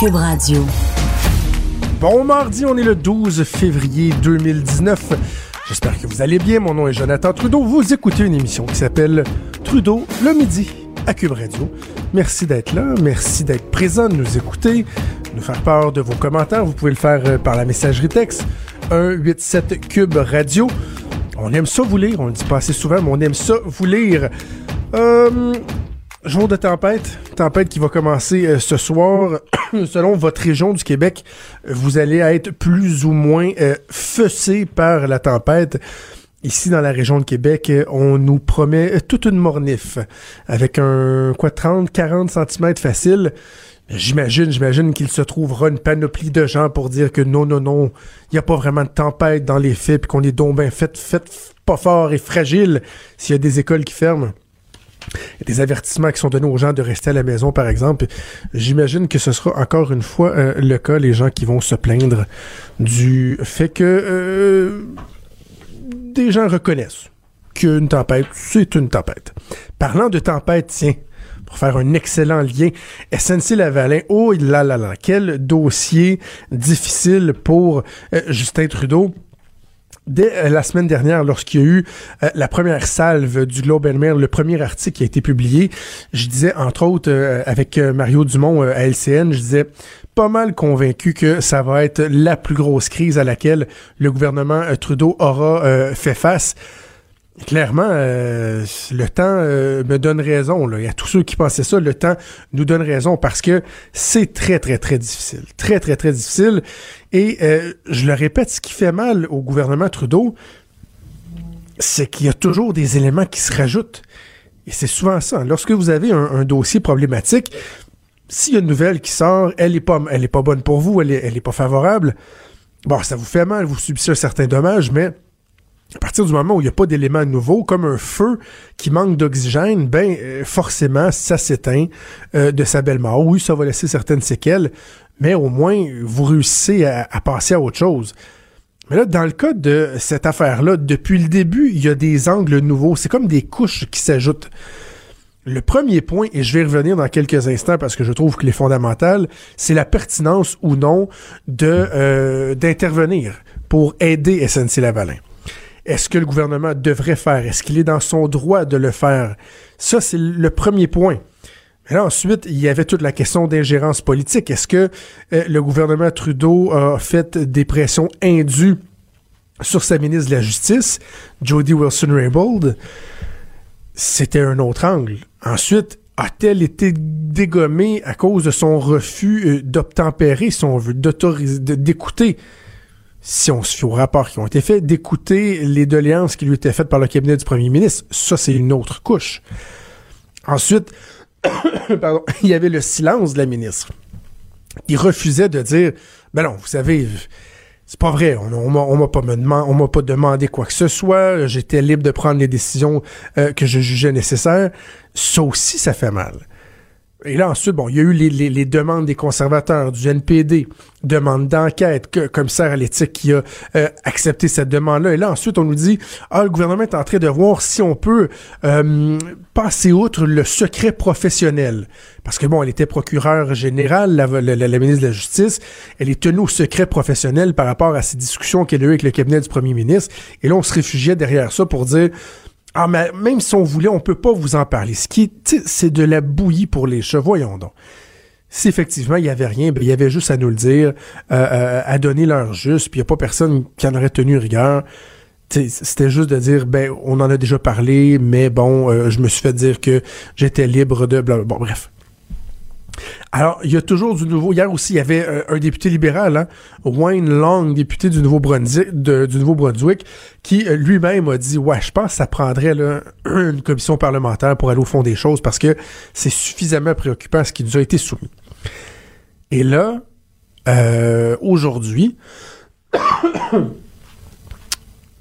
Cube Radio. Bon mardi, on est le 12 février 2019. J'espère que vous allez bien. Mon nom est Jonathan Trudeau. Vous écoutez une émission qui s'appelle Trudeau le midi à Cube Radio. Merci d'être là. Merci d'être présent, de nous écouter, de nous faire part de vos commentaires. Vous pouvez le faire euh, par la messagerie texte 187 Cube Radio. On aime ça vous lire. On le dit pas assez souvent, mais on aime ça vous lire. Euh, Jour de tempête, tempête qui va commencer euh, ce soir. Selon votre région du Québec, vous allez être plus ou moins euh, fessé par la tempête. Ici, dans la région de Québec, euh, on nous promet toute une mornif avec un, quoi, 30, 40 cm facile. J'imagine, j'imagine qu'il se trouvera une panoplie de gens pour dire que non, non, non, il n'y a pas vraiment de tempête dans les faits, puis qu'on est donc bien fait, fait pas fort et fragile s'il y a des écoles qui ferment des avertissements qui sont donnés aux gens de rester à la maison, par exemple. J'imagine que ce sera encore une fois euh, le cas, les gens qui vont se plaindre du fait que euh, des gens reconnaissent qu'une tempête, c'est une tempête. Parlant de tempête, tiens, pour faire un excellent lien, SNC-Lavalin, oh là là là, quel dossier difficile pour euh, Justin Trudeau dès euh, la semaine dernière, lorsqu'il y a eu euh, la première salve du Globe and Mail, le premier article qui a été publié, je disais, entre autres, euh, avec Mario Dumont à LCN, je disais pas mal convaincu que ça va être la plus grosse crise à laquelle le gouvernement Trudeau aura fait face. Clairement, euh, le temps euh, me donne raison. Là. Il y a tous ceux qui pensaient ça, le temps nous donne raison parce que c'est très, très, très difficile. Très, très, très difficile. Et euh, je le répète, ce qui fait mal au gouvernement Trudeau, c'est qu'il y a toujours des éléments qui se rajoutent. Et c'est souvent ça. Lorsque vous avez un, dossier problématique, s'il y a une nouvelle qui sort, elle n'est pas, elle est pas bonne pour vous, elle n'est elle est pas favorable, bon, ça vous fait mal, vous subissez un certain dommage, mais à partir du moment où il n'y a pas d'éléments nouveaux, comme un feu qui manque d'oxygène, ben euh, forcément, ça s'éteint euh, de sa belle mort. Oui, ça va laisser certaines séquelles, mais au moins, vous réussissez à, passer à autre chose. Mais là, dans le cas de cette affaire-là, depuis le début, il y a des angles nouveaux. C'est comme des couches qui s'ajoutent. Le premier point, et je vais revenir dans quelques instants parce que je trouve qu'il est fondamental, c'est la pertinence ou non de euh, d'intervenir pour aider SNC-Lavalin. Est-ce que le gouvernement devrait faire? Est-ce qu'il est dans son droit de le faire? Ça, c'est le premier point. Mais là, ensuite, il y avait toute la question d'ingérence politique. Est-ce que euh, le gouvernement Trudeau a fait des pressions indues sur sa ministre de la Justice, Jody Wilson-Raybould? C'était un autre angle. Ensuite, a-t-elle été dégommée à cause de son refus euh, d'obtempérer, si on veut, d'écouter si on se fie aux rapports qui ont été faits, d'écouter les doléances qui lui étaient faites par le cabinet du premier ministre. Ça, c'est une autre couche. Ensuite, pardon, il y avait le silence de la ministre. Il refusait de dire, ben non, vous savez, c'est pas vrai, on, on m'a pas, on demandé quoi que ce soit, j'étais libre de prendre les décisions euh, que je jugeais nécessaires. Ça aussi, ça fait mal. Et là, ensuite, bon, il y a eu les, demandes des conservateurs, du NPD, demande d'enquête, que, commissaire à l'éthique qui a euh, accepté cette demande-là. Et là, ensuite, on nous dit, ah, le gouvernement est en train de voir si on peut euh, passer outre le secret professionnel. Parce que, bon, elle était procureure générale, la, la, ministre de la Justice. Elle est tenue au secret professionnel par rapport à ces discussions qu'elle a eues avec le cabinet du premier ministre. Et là, on se réfugiait derrière ça pour dire, ah, mais même si on voulait, on peut pas vous en parler. Ce qui c'est de la bouillie pour les chevaux, voyons donc. Si effectivement il y avait rien, ben, il y avait juste à nous le dire, euh, euh, à donner l'heure juste, puis il n'y a pas personne qui en aurait tenu rigueur. C'était juste de dire, ben, on en a déjà parlé, mais bon, euh, je me suis fait dire que j'étais libre de... Bon, bref. Alors, il y a toujours du nouveau. Hier aussi, il y avait euh, un député libéral, hein, Wayne Long, député du Nouveau-Brunswick, du Nouveau-Brunswick, qui euh, lui-même a dit Ouais, je pense que ça prendrait une commission parlementaire pour aller au fond des choses parce que c'est suffisamment préoccupant ce qui nous a été soumis. Et là, euh, aujourd'hui,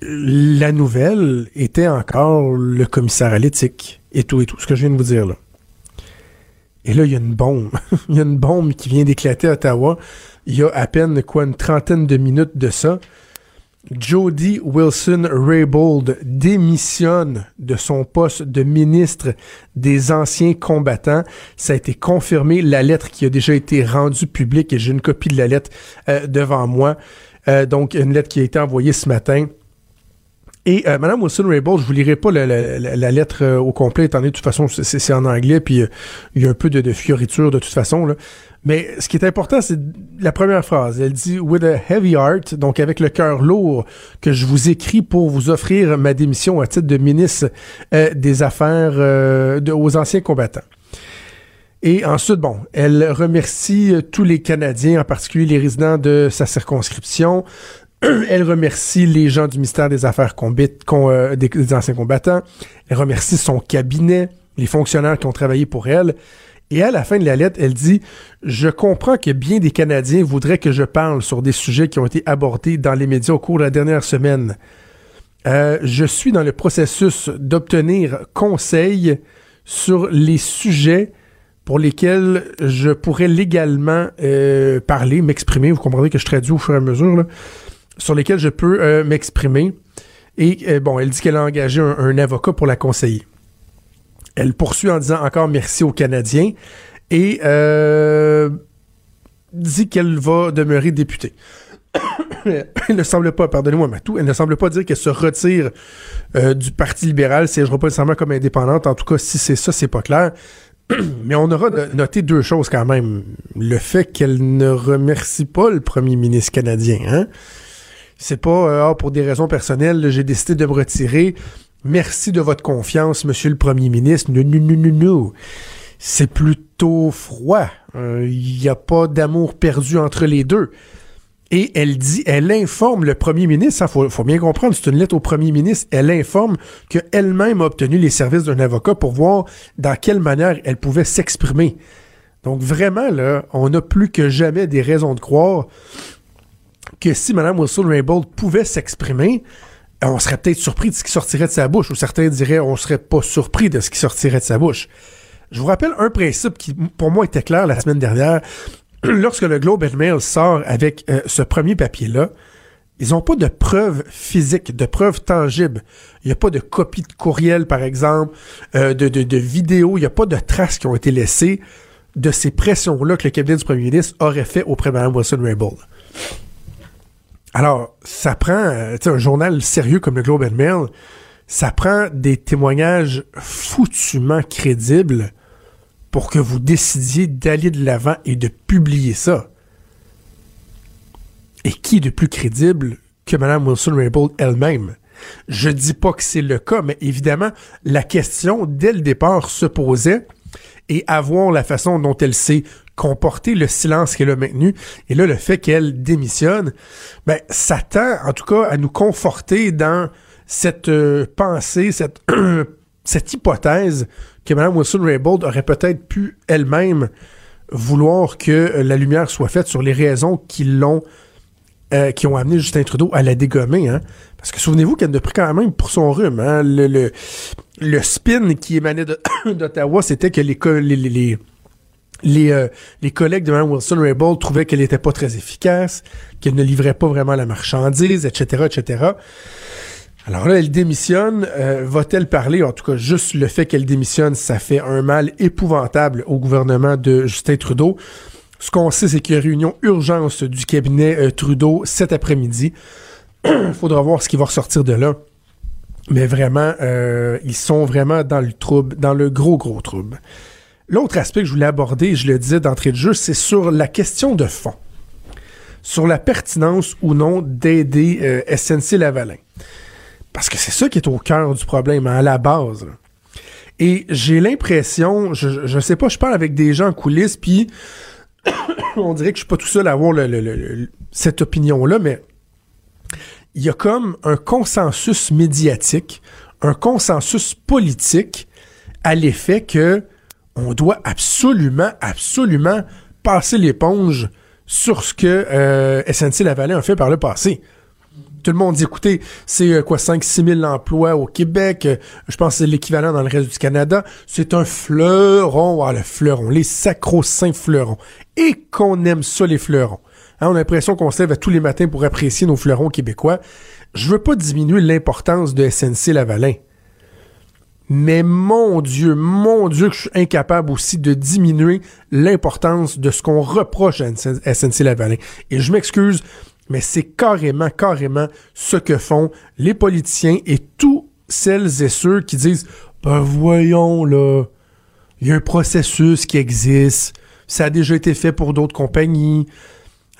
la nouvelle était encore le commissaire à l'éthique et tout et tout, ce que je viens de vous dire là. Et là, il y a une bombe. il y a une bombe qui vient d'éclater à Ottawa. Il y a à peine, quoi, une trentaine de minutes de ça. Jody Wilson-Raybould démissionne de son poste de ministre des anciens combattants. Ça a été confirmé. La lettre qui a déjà été rendue publique, et j'ai une copie de la lettre euh, devant moi. Euh, donc, une lettre qui a été envoyée ce matin et euh, Madame Wilson-Raybould, je vous lirai pas la, lettre euh, au complet, étant donné de toute façon c'est en anglais, puis euh, il y a un peu de, de, fioriture de toute façon. Là. Mais ce qui est important, c'est la première phrase. Elle dit With a heavy heart, donc avec le cœur lourd, que je vous écris pour vous offrir ma démission à titre de ministre des Affaires aux anciens combattants. Et ensuite, bon, elle remercie tous les Canadiens, en particulier les résidents de sa circonscription, Elle remercie les gens du ministère des Affaires euh, des, anciens combattants. Elle remercie son cabinet, les fonctionnaires qui ont travaillé pour elle. Et à la fin de la lettre, elle dit Je comprends que bien des Canadiens voudraient que je parle sur des sujets qui ont été abordés dans les médias au cours de la dernière semaine. Euh, je suis dans le processus d'obtenir conseil sur les sujets pour lesquels je pourrais légalement euh, parler, m'exprimer. Vous comprendrez que je traduis au fur et à mesure. Sur lesquels je peux euh, m'exprimer. Et euh, bon, elle dit qu'elle a engagé un, avocat pour la conseiller. Elle poursuit en disant encore merci aux Canadiens et euh, dit qu'elle va demeurer députée. elle ne semble pas, pardonnez-moi Matou, elle ne semble pas dire qu'elle se retire du Parti libéral, siégera pas nécessairement comme indépendante. En tout cas, si c'est ça, c'est pas clair. Mais on aura noté deux choses quand même. Le fait qu'elle ne remercie pas le premier ministre canadien, hein? C'est pas euh, ah, pour des raisons personnelles, j'ai décidé de me retirer. Merci de votre confiance, monsieur le premier ministre. Non, non, non, non. C'est plutôt froid. Il euh, n'y a pas d'amour perdu entre les deux. Et elle dit, elle informe le premier ministre, il faut, faut, bien comprendre, c'est une lettre au premier ministre, elle informe qu'elle-même a obtenu les services d'un avocat pour voir dans quelle manière elle pouvait s'exprimer. Donc vraiment, là, on n'a plus que jamais des raisons de croire que si Mme Wilson-Raybould pouvait s'exprimer, on serait peut-être surpris de ce qui sortirait de sa bouche, ou certains diraient on serait pas surpris de ce qui sortirait de sa bouche. Je vous rappelle un principe qui, pour moi, était clair la semaine dernière. Lorsque le Globe and Mail sort avec euh, ce premier papier-là, ils n'ont pas de preuves physiques, de preuves tangibles. Il n'y a pas de copie de courriel, par exemple, euh, de, de, de vidéos. Il n'y a pas de traces qui ont été laissées de ces pressions-là que le cabinet du premier ministre aurait fait auprès de Mme Wilson-Raybould. Alors, ça prend, euh, tu un journal sérieux comme le Globe and Mail, ça prend des témoignages foutument crédibles pour que vous décidiez d'aller de l'avant et de publier ça. Et qui de plus crédible que Mme Wilson-Raybould elle-même? Je dis pas que c'est le cas, mais évidemment, la question, dès le départ, se posait et avoir la façon dont elle s'est comporter le silence qu'elle a maintenu. Et là, le fait qu'elle démissionne, ben, ça tend, en tout cas, à nous conforter dans cette euh, pensée, cette, cette hypothèse que Mme Wilson-Raybould aurait peut-être pu elle-même vouloir que la lumière soit faite sur les raisons qui l'ont euh, qui ont amené Justin Trudeau à la dégommer. Hein? Parce que souvenez-vous qu'elle a pris quand même pour son rhume. Hein? Le, le, le, spin qui émanait d'Ottawa, c'était que les, les, les, les, euh, les collègues de Mme Wilson-Raybould trouvaient qu'elle n'était pas très efficace, qu'elle ne livrait pas vraiment la marchandise, etc., etc. Alors là, elle démissionne. Euh, va-t-elle parler? En tout cas, juste le fait qu'elle démissionne, ça fait un mal épouvantable au gouvernement de Justin Trudeau. Ce qu'on sait, c'est qu'il y a réunion urgence du cabinet euh, Trudeau cet après-midi. Il faudra voir ce qui va ressortir de là. Mais vraiment, ils sont vraiment dans le trouble, dans le gros, gros trouble. L'autre aspect que je voulais aborder, je le disais d'entrée de jeu, c'est sur la question de fond. Sur la pertinence ou non d'aider euh, SNC Lavalin. Parce que c'est ça qui est au cœur du problème, hein, à la base. Et j'ai l'impression, je, je sais pas, je parle avec des gens en coulisses, puis on dirait que je suis pas tout seul à avoir cette opinion-là, mais il y a comme un consensus médiatique, un consensus politique à l'effet que on doit absolument, absolument passer l'éponge sur ce que euh, SNC Lavalin a fait par le passé. Tout le monde dit, écoutez, c'est euh, quoi, 5-6 000 emplois au Québec, euh, je pense que c'est l'équivalent dans le reste du Canada. C'est un fleuron, ah, le fleuron, les sacro-saints fleurons. Et qu'on aime ça, les fleurons. Hein, on a l'impression qu'on se lève tous les matins pour apprécier nos fleurons québécois. Je veux pas diminuer l'importance de SNC Lavalin. Mais mon Dieu, mon Dieu, que je suis incapable aussi de diminuer l'importance de ce qu'on reproche à SNC Lavalin. Et je m'excuse, mais c'est carrément, carrément ce que font les politiciens et tous celles et ceux qui disent Ben voyons là, il y a un processus qui existe, ça a déjà été fait pour d'autres compagnies.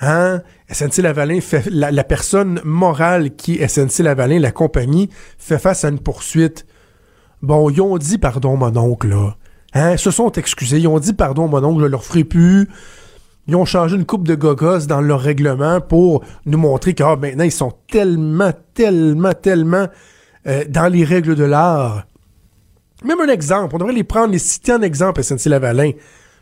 Hein? SNC Lavalin fait la, personne morale qui est SNC Lavalin, la compagnie, fait face à une poursuite Bon, ils ont dit pardon, mon oncle, là. Hein? se sont excusés. Ils ont dit pardon, mon oncle, je leur ferai plus. Ils ont changé une coupe de gogos dans leur règlement pour nous montrer que ah, maintenant, ils sont tellement, tellement, tellement euh, dans les règles de l'art. Même un exemple, on devrait les prendre, les citer en exemple, SNC-Lavalin,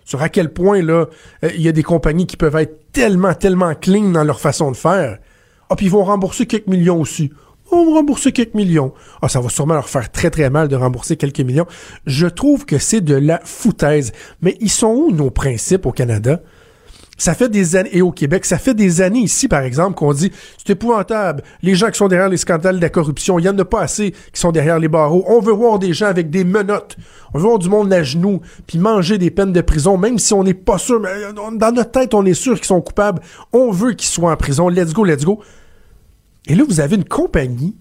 sur à quel point, là, euh, il y a des compagnies qui peuvent être tellement, tellement clean dans leur façon de faire. Ah, puis ils vont rembourser quelques millions aussi on va rembourser quelques millions. Ah, ça va sûrement leur faire très très mal de rembourser quelques millions. Je trouve que c'est de la foutaise. Mais ils sont où nos principes au Canada? Ça fait des années, et au Québec, ça fait des années ici, par exemple, qu'on dit c'est épouvantable. Les gens qui sont derrière les scandales de la corruption, il y en a pas assez qui sont derrière les barreaux. On veut voir des gens avec des menottes. On veut voir du monde à genoux, puis manger des peines de prison, même si on n'est pas sûr. Euh, dans notre tête, on est sûr qu'ils sont coupables. On veut qu'ils soient en prison. Let's go, let's go. Et là, vous avez une compagnie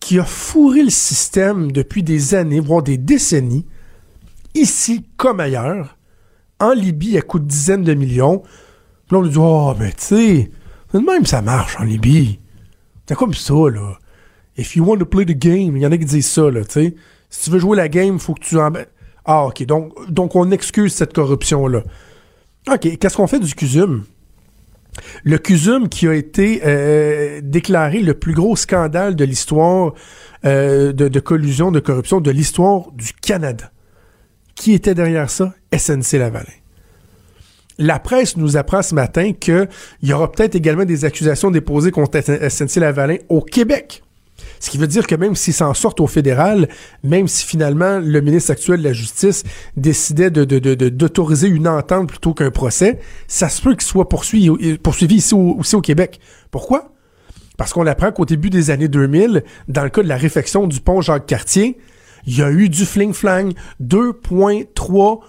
qui a fourré le système depuis des années, voire des décennies, ici comme ailleurs. En Libye, elle coûte dizaines de millions. Puis là, on lui dit Oh, ben, tu sais, même ça marche en Libye. C'est comme ça, là. If you want to play the game, il y en a qui disent ça, là, tu sais. Si tu veux jouer la game, faut que tu en. Ah, ok. Donc, donc on excuse cette corruption-là. OK. Qu'est-ce qu'on fait du CUSUM? Le CUSUM qui a été euh, déclaré le plus gros scandale de l'histoire euh, de, collusion, de corruption de l'histoire du Canada. Qui était derrière ça? SNC Lavalin. La presse nous apprend ce matin qu'il y aura peut-être également des accusations déposées contre SNC Lavalin au Québec. Ce qui veut dire que même s'ils s'en sortent au fédéral, même si finalement le ministre actuel de la Justice décidait d'autoriser de, une entente plutôt qu'un procès, ça se peut qu'il soit poursuivi, poursuivi ici aussi au Québec. Pourquoi? Parce qu'on apprend qu'au début des années 2000, dans le cas de la réfection du pont Jacques-Cartier, il y a eu du fling-flang, 2.3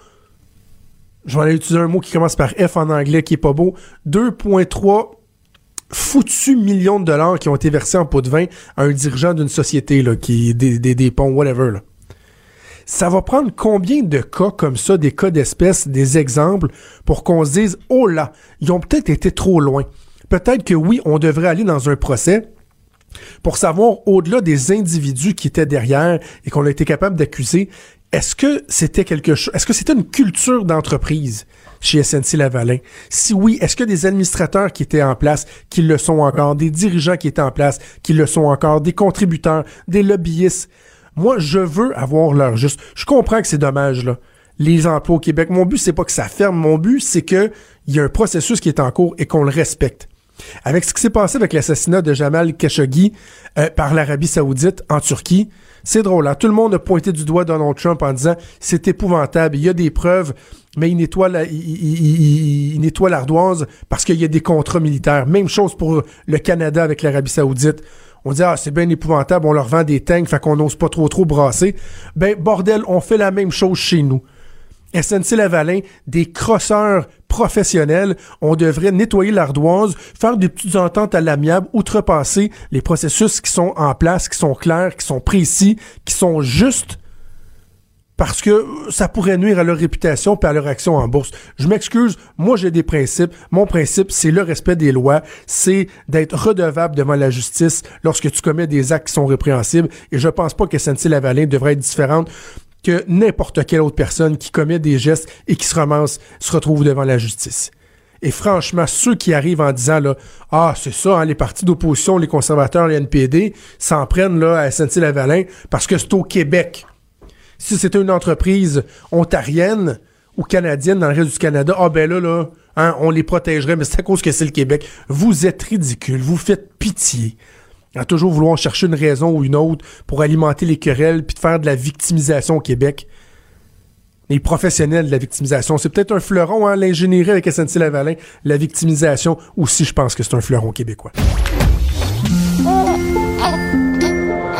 je vais aller utiliser un mot qui commence par F en anglais qui est pas beau, 2.3 foutus millions de dollars qui ont été versés en pot de vin à un dirigeant d'une société, là, qui des, des, des ponts, whatever. Là. Ça va prendre combien de cas comme ça, des cas d'espèces, des exemples, pour qu'on se dise, oh là, ils ont peut-être été trop loin. Peut-être que oui, on devrait aller dans un procès pour savoir, au-delà des individus qui étaient derrière et qu'on a été capable d'accuser, est-ce que c'était quelque chose, est-ce que c'était une culture d'entreprise? chez SNC Lavalin? Si oui, est-ce que des administrateurs qui étaient en place, qui le sont encore, des dirigeants qui étaient en place, qui le sont encore, des contributeurs, des lobbyistes? Moi, je veux avoir leur juste. Je comprends que c'est dommage, là. Les emplois au Québec. Mon but, c'est pas que ça ferme. Mon but, c'est que il y a un processus qui est en cours et qu'on le respecte. Avec ce qui s'est passé avec l'assassinat de Jamal Khashoggi euh, par l'Arabie Saoudite en Turquie, c'est drôle. Hein? Tout le monde a pointé du doigt Donald Trump en disant c'est épouvantable. Il y a des preuves mais il nettoie, l'ardoise parce qu'il y a des contrats militaires. Même chose pour le Canada avec l'Arabie Saoudite. On dit, ah, c'est bien épouvantable, on leur vend des tanks, fait qu'on n'ose pas trop trop brasser. Ben, bordel, on fait la même chose chez nous. SNC Lavalin, des crosseurs professionnels, on devrait nettoyer l'ardoise, faire des petites ententes à l'amiable, outrepasser les processus qui sont en place, qui sont clairs, qui sont précis, qui sont justes parce que ça pourrait nuire à leur réputation et à leur action en bourse. Je m'excuse, moi j'ai des principes. Mon principe, c'est le respect des lois, c'est d'être redevable devant la justice lorsque tu commets des actes qui sont répréhensibles. Et je pense pas que SNC-Lavalin devrait être différente que n'importe quelle autre personne qui commet des gestes et qui se ramasse, se retrouve devant la justice. Et franchement, ceux qui arrivent en disant là, ah, c'est ça, hein, les partis d'opposition, les conservateurs, les NPD, s'en prennent là à SNC-Lavalin parce que c'est au Québec. Si c'était une entreprise ontarienne ou canadienne dans le reste du Canada, ah ben là, là, hein, on les protégerait, mais c'est à cause que c'est le Québec. Vous êtes ridicule, vous faites pitié. À toujours vouloir chercher une raison ou une autre pour alimenter les querelles puis de faire de la victimisation au Québec. Les professionnels de la victimisation, c'est peut-être un fleuron, hein, l'ingénierie avec SNC-Lavalin, la victimisation aussi, je pense que c'est un fleuron québécois.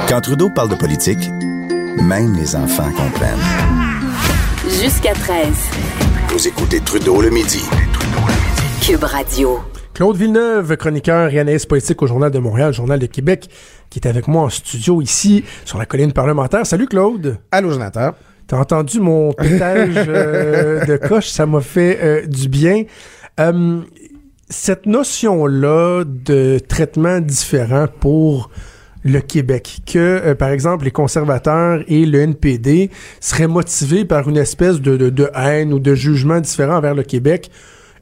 Quand Trudeau parle de politique, même les enfants comprennent. Jusqu'à 13. Vous écoutez Trudeau le midi. Cube Radio. Claude Villeneuve, chroniqueur et analyste politique au Journal de Montréal, Journal de Québec, qui est avec moi en studio ici, sur la colline parlementaire. Salut Claude. Allô Jonathan. T'as entendu mon pétage euh, de coche, ça m'a fait euh, du bien. Euh, cette notion-là de traitement différent pour le Québec, que par exemple les conservateurs et le NPD seraient motivés par une espèce de, de, de haine ou de jugement différent envers le Québec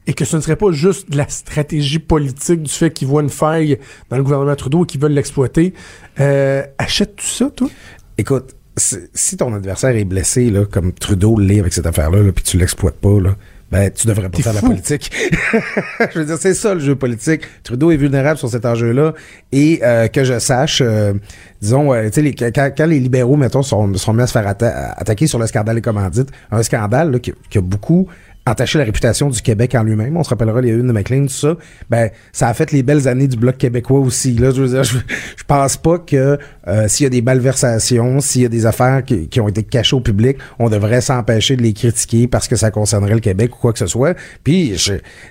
et que ce ne serait pas juste de la stratégie politique du fait qu'ils voient une faille dans le gouvernement Trudeau et qu'ils veulent l'exploiter. Euh, Achètes-tu ça, toi? Écoute, si ton adversaire est blessé, là, comme Trudeau l'est avec cette affaire-là, là, puis tu l'exploites pas, là, ben, tu devrais pas faire la politique. je veux dire, c'est ça le jeu politique. Trudeau est vulnérable sur cet enjeu-là. Et euh, que je sache, euh, disons, euh, tu sais, quand, quand, les libéraux, mettons, sont, sont mis à se faire attaquer sur le scandale des commandites, un scandale là, qui, qui a beaucoup entacher la réputation du Québec en lui-même. On se rappellera les unes de McLean, tout ça. Ben, ça a fait les belles années du Bloc québécois aussi. Là, je veux pense pas que euh, s'il y a des malversations, s'il y a des affaires qui, ont été cachées au public, on devrait s'empêcher de les critiquer parce que ça concernerait le Québec ou quoi que ce soit. Puis,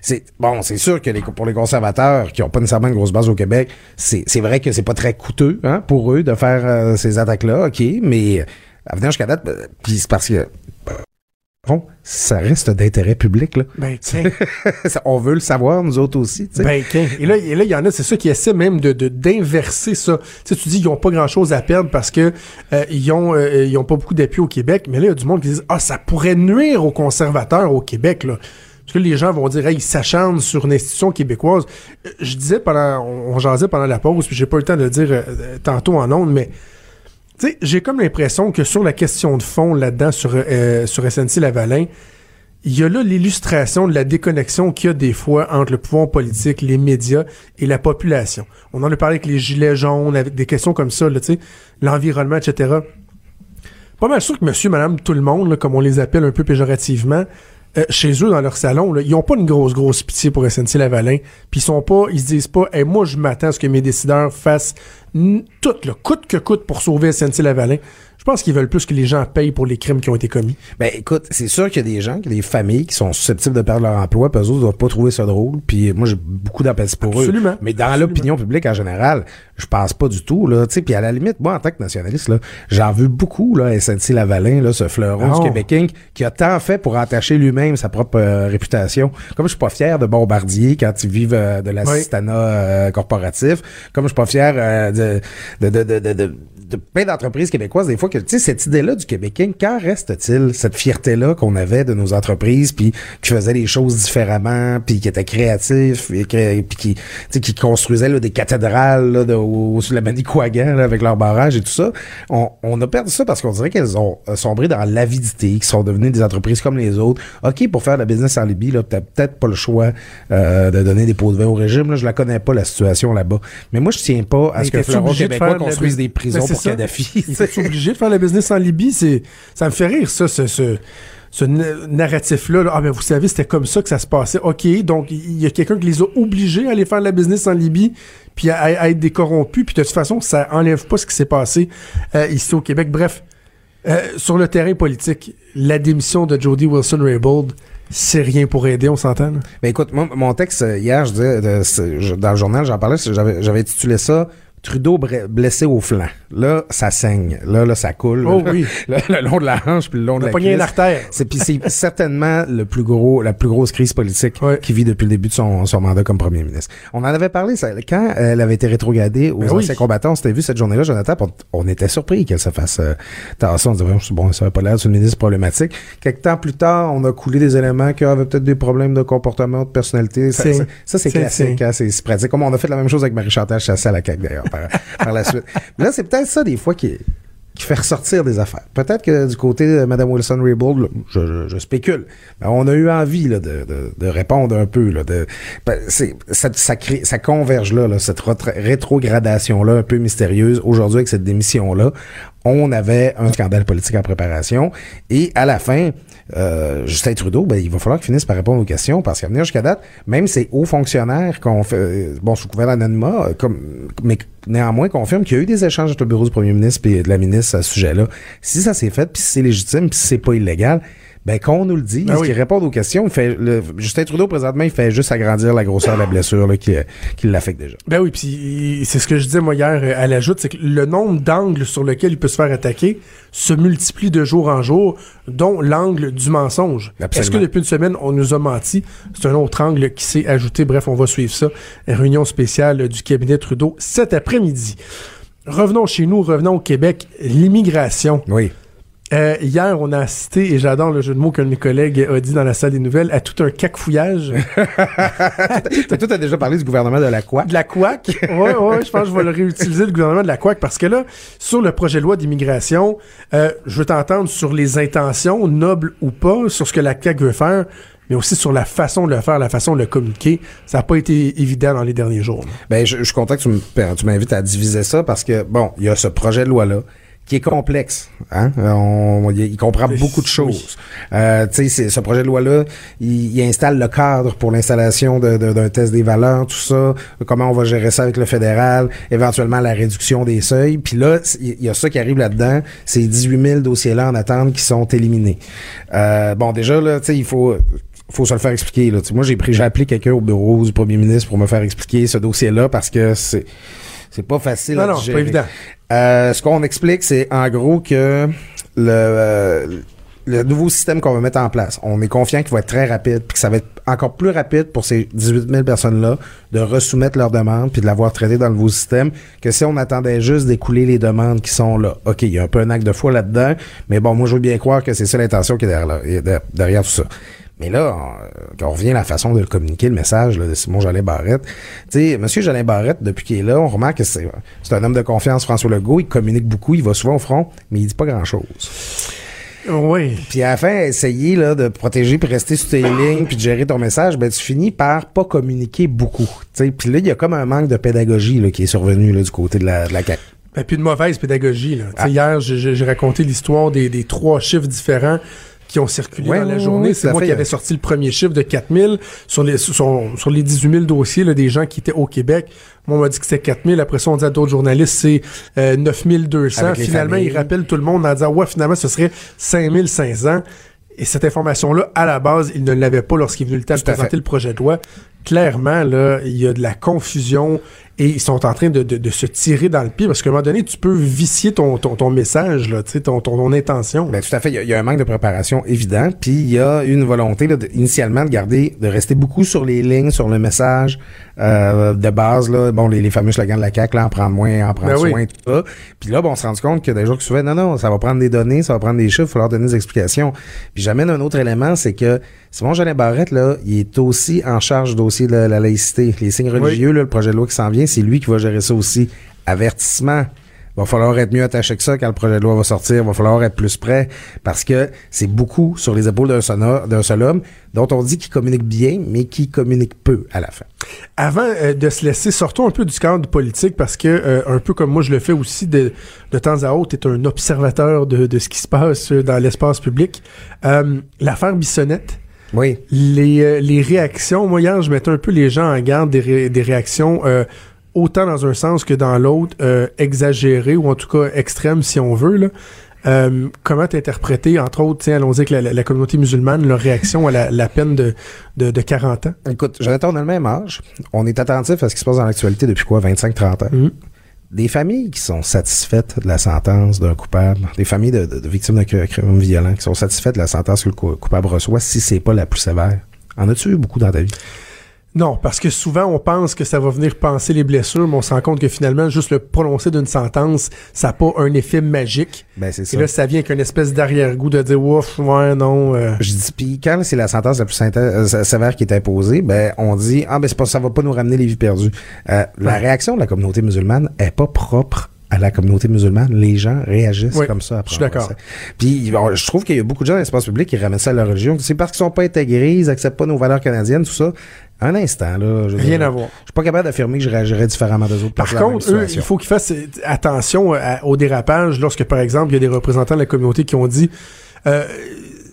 c'est bon, c'est sûr que les, pour les conservateurs qui ont pas nécessairement une grosse base au Québec, c'est vrai que c'est pas très coûteux hein, pour eux de faire euh, ces attaques-là, ok, mais à venir jusqu'à date, puis c'est parce que Bon, ça reste d'intérêt public, là. Ben, tiens. On veut le savoir, nous autres aussi, tu sais. Ben, tiens. Et là, il y en a, c'est ça qui essaie même de, d'inverser ça. Tu sais, tu dis qu'ils ont pas grand chose à perdre parce que euh, ils ont, euh, ils ont pas beaucoup d'appui au Québec. Mais là, il y a du monde qui dit, ah, ça pourrait nuire aux conservateurs au Québec, là. Parce que les gens vont dire, hey, ils s'acharnent sur une institution québécoise. Euh, je disais pendant, on, on jasait pendant la pause, puis j'ai pas eu le temps de le dire tantôt en ondes, mais j'ai comme l'impression que sur la question de fond là-dedans, sur, euh, SNC-Lavalin, il y a là l'illustration de la déconnexion qu'il y a des fois entre le pouvoir politique, les médias et la population. On en a parlé avec les gilets jaunes, avec des questions comme ça, l'environnement, etc. Pas mal sûr que monsieur, madame, tout le monde, comme on les appelle un peu péjorativement, euh, chez eux dans leur salon, ils ont pas une grosse grosse pitié pour SNC Lavalin, puis ils sont pas, ils se disent pas, hey, moi je m'attends à ce que mes décideurs fassent tout, le coûte que coûte pour sauver SNC Lavalin. Je pense qu'ils veulent plus que les gens payent pour les crimes qui ont été commis. Ben écoute, c'est sûr qu'il y a des gens, qu'il y a des familles qui sont susceptibles de perdre leur emploi, puis eux autres doivent pas trouver ça drôle. Puis moi j'ai beaucoup d'empathie pour Absolument. eux. Mais dans l'opinion publique en général, je pense pas du tout là. Tu sais, puis à la limite, moi en tant que nationaliste là, j'en veux beaucoup là, SNC Lavalin là, ce fleuron du Québec qui a tant fait pour entacher lui-même sa propre euh, réputation. Comme je suis pas fier de Bombardier quand ils vivent euh, de l'assistanat euh, corporatif, comme je suis pas fier de, de, de, de, de plein d'entreprises québécoises, des fois, que, tu sais, cette idée-là du Québécois, quand reste-t-il cette fierté-là qu'on avait de nos entreprises, puis qui faisaient les choses différemment, puis qui étaient créatifs, puis qui, qui construisaient là, des cathédrales là, de, au, sur la Manicouagan avec leurs barrages et tout ça. On, on a perdu ça parce qu'on dirait qu'elles ont sombré dans l'avidité, qui sont devenues des entreprises comme les autres. OK, pour faire de la business en Libye, là, t'as peut-être pas le choix euh, de donner des pots de vin au régime. Là, je la connais pas, la situation là-bas. Mais moi, je tiens pas à ce que le québécois construise des prisons pour Kadhafi. Il est obligé de faire la business en Libye. C'est, ça me fait rire, ça, ce, ce, ce narratif-là. Ah, ben, vous savez, c'était comme ça que ça se passait. OK, donc, il y a quelqu'un qui les a obligés à aller faire la business en Libye, puis à, être des corrompus. Puis de toute façon, ça enlève pas ce qui s'est passé euh, ici au Québec. Bref, euh, sur le terrain politique, la démission de Jody Wilson-Raybould, c'est rien pour aider, on s'entend? Ben écoute, mon texte hier, je disais, dans le journal, j'en parlais, j'avais, j'avais intitulé ça Trudeau blessé au flanc. Là, ça saigne. Là, là, ça coule. Oh oui. là, le long de la hanche puis le long On de la cuisse. artère. C'est puis c'est certainement le plus gros, la plus grosse crise politique Ouais. qu'il vit depuis le début de son, son mandat comme premier ministre. On en avait parlé ça, quand elle avait été rétrogradée aux Ben oui. anciens combattants. On s'était vu cette journée-là, Jonathan. On, on était surpris qu'elle se fasse euh, tasser. On disait bon, ça avait pas l'air d'une ministre problématique. Quelques temps plus tard, on a coulé des éléments qui avaient peut-être des problèmes de comportement, de personnalité. Ça, C'est- ça, ça, c'est classique, c'est- hein, c'est pratique. Comme on a fait la même chose avec Marie-Chantal Chassé à la CAQ d'ailleurs par, la suite. Mais là, c'est peut-être ça des fois qui qui fait ressortir des affaires. Peut-être que du côté de Mme Wilson-Raybould, je, je- spécule, on a eu envie là, de, de- répondre un peu. Là, de, ben, ça, ça, ça converge là, cette rétrogradation-là un peu mystérieuse. Aujourd'hui, avec cette démission-là, on avait un scandale politique en préparation. Et à la fin, euh, Justin Trudeau, ben, il va falloir qu'il finisse par répondre aux questions parce qu'à venir jusqu'à date, même ces hauts fonctionnaires qu'on fait, euh, bon, sous couvert d'anonymat, euh, comme, mais néanmoins confirment qu'il y a eu des échanges entre le bureau du premier ministre et de la ministre à ce sujet-là. Si ça s'est fait, puis si c'est légitime, puis si c'est pas illégal, ben qu'on nous le dit, Ben oui. qu'il réponde aux questions. Il fait, le, Justin Trudeau, présentement, il fait juste agrandir la grosseur de la blessure là, qui, qui l'affecte déjà. Ben oui, puis c'est ce que je disais moi hier euh, à l'ajoute, c'est que le nombre d'angles sur lequel il peut se faire attaquer se multiplie de jour en jour, dont l'angle du mensonge. Absolument. Est-ce que depuis une semaine, on nous a menti? C'est un autre angle qui s'est ajouté. Bref, on va suivre ça. Réunion spéciale du cabinet Trudeau cet après-midi. Revenons chez nous, revenons au Québec. L'immigration. Oui. Euh, hier, on a assisté, et j'adore le jeu de mots qu'un de mes collègues a dit dans la salle des nouvelles, à tout un cacfouillage. Toi, tu as déjà parlé du gouvernement de la quoi? de la couac? Ouais, ouais, je pense que je vais le réutiliser, le gouvernement de la couac, parce que là, sur le projet de loi d'immigration, euh, je veux t'entendre sur les intentions, nobles ou pas, sur ce que la CAQ veut faire, mais aussi sur la façon de le faire, la façon de le communiquer. Ça n'a pas été évident dans les derniers jours. Ben, je, je suis content que tu m'invites à diviser ça parce que, bon, il y a ce projet de loi-là qui est complexe. Hein? On, il, comprend beaucoup de choses. Euh, tu sais, c'est- ce projet de loi-là, il, il installe le cadre pour l'installation de- de- d'un test des valeurs, tout ça, comment on va gérer ça avec le fédéral, éventuellement la réduction des seuils. Puis là, c'est- il y a ça qui arrive là-dedans, ces 18 000 dossiers-là en attente qui sont éliminés. Euh, bon, déjà, là, tu sais, il faut faut se le faire expliquer. Là. Moi, j'ai pris, j'ai appelé quelqu'un au bureau du premier ministre pour me faire expliquer ce dossier-là parce que c'est c'est pas facile Non, à non, c'est pas évident. Euh, ce qu'on explique, c'est en gros que le, euh, le nouveau système qu'on va mettre en place, on est confiant qu'il va être très rapide, puis que ça va être encore plus rapide pour ces 18 000 personnes-là de resoumettre leurs demandes puis de l'avoir traité dans le nouveau système que si on attendait juste d'écouler les demandes qui sont là. OK, il y a un peu un acte de foi là-dedans, mais bon, moi, je veux bien croire que c'est ça l'intention qui est derrière tout ça. Mais là, on, quand on revient à la façon de le communiquer, le message là, de Simon Jolin Barrette, tu sais, M. Jolin Barrette, depuis qu'il est là, on remarque que c'est un homme de confiance, François Legault, il communique beaucoup, il va souvent au front, mais il dit pas grand-chose. Oui. Puis à la fin, essayer là, de protéger puis rester sur tes lignes puis de gérer ton message, ben tu finis par pas communiquer beaucoup. tu sais. Puis là, il y a comme un manque de pédagogie là, qui est survenu là, du côté de la, de la CAQ. Et puis une mauvaise pédagogie. Là. Ah. Hier, j'ai- raconté l'histoire des, des trois chiffres différents qui ont circulé Ouais, dans la journée. ouais, c'est moi fait. qui avais sorti le premier chiffre de 4000 sur les, sur, sur les 18 000 dossiers là, des gens qui étaient au Québec. Moi, on m'a dit que c'était 4000. Après ça, on dit à d'autres journalistes, c'est euh, 9200. Avec les Finalement, ils rappellent tout le monde en disant, ouais, finalement, ce serait 5500. Et cette information-là, à la base, il ne l'avait pas lorsqu'il est venu le temps de présenter le projet de loi. Clairement, là, il y a de la confusion et ils sont en train de, de- de se tirer dans le pied parce qu'à un moment donné, tu peux vicier ton, ton, ton message, là, tu sais, ton, ton, ton intention. Ben, tout à fait. Il y, a, il y a un manque de préparation évident. Puis il y a une volonté là, de- initialement de garder, de rester beaucoup sur les lignes, sur le message euh, de base. Là. Bon, les, les fameux slogans de la CAQ, là, en prendre moins, en prendre Ben oui. soin, tout ça. Puis là, bon, on se rend compte que des jours qui souvent, non, non, ça va prendre des données, ça va prendre des chiffres, il va falloir donner des explications. Puis j'amène un autre élément, c'est que Simon Jolin Barrette, là, il est aussi en charge du dossier de la laïcité. Les signes religieux, là, le projet de loi qui s'en vient, c'est lui qui va gérer ça aussi. Avertissement. Va falloir être mieux attaché que ça quand le projet de loi va sortir. Va falloir être plus prêt parce que c'est beaucoup sur les épaules d'un seul, d'un seul homme dont on dit qu'il communique bien, mais qui communique peu à la fin. Avant euh, de se laisser, sortons un peu du cadre politique parce que, euh, un peu comme moi je le fais aussi de, de temps à autre, tu un observateur de, de ce qui se passe euh, dans l'espace public. Euh, L'affaire Bissonnette, Oui. les, euh, les réactions, moi hier je mettais un peu les gens en garde des, ré- des réactions euh, autant dans un sens que dans l'autre, euh, exagérées ou en tout cas extrêmes si on veut. Là. Euh, comment t'interpréter, entre autres, allons-y avec la, la- la communauté musulmane, leur réaction à la, la peine de, de, de 40 ans? Écoute, Jonathan, on a le même âge. On est attentif à ce qui se passe dans l'actualité depuis quoi, 25-30 ans. Mhm. Des familles qui sont satisfaites de la sentence d'un coupable, des familles de, victimes de cr- crimes violents qui sont satisfaites de la sentence que le cou- coupable reçoit si c'est pas la plus sévère. En as-tu eu beaucoup dans ta vie? Non, parce que souvent on pense que ça va venir penser les blessures, mais on se rend compte que finalement, juste le prononcer d'une sentence, ça n'a pas un effet magique. Ben, c'est Et ça. là, ça vient avec une espèce d'arrière-goût de dire ouf, ouais, non. euh, Je dis, puis quand c'est la sentence la plus euh, sévère qui est imposée, ben on dit ah ben c'est pas ça va pas nous ramener les vies perdues. Euh, La réaction de la communauté musulmane est pas propre à la communauté musulmane. Les gens réagissent Oui, comme ça. après je suis d'accord. Puis bon, je trouve qu'il y a beaucoup de gens dans l'espace public qui ramènent ça à leur religion. C'est parce qu'ils sont pas intégrés, ils acceptent pas nos valeurs canadiennes, tout ça. Un instant là, je Rien dire, à voir. Je suis pas capable d'affirmer que je réagirais différemment des autres. Par contre, eux, il faut qu'ils fassent euh, attention à- au dérapage lorsque, par exemple, il y a des représentants de la communauté qui ont dit euh,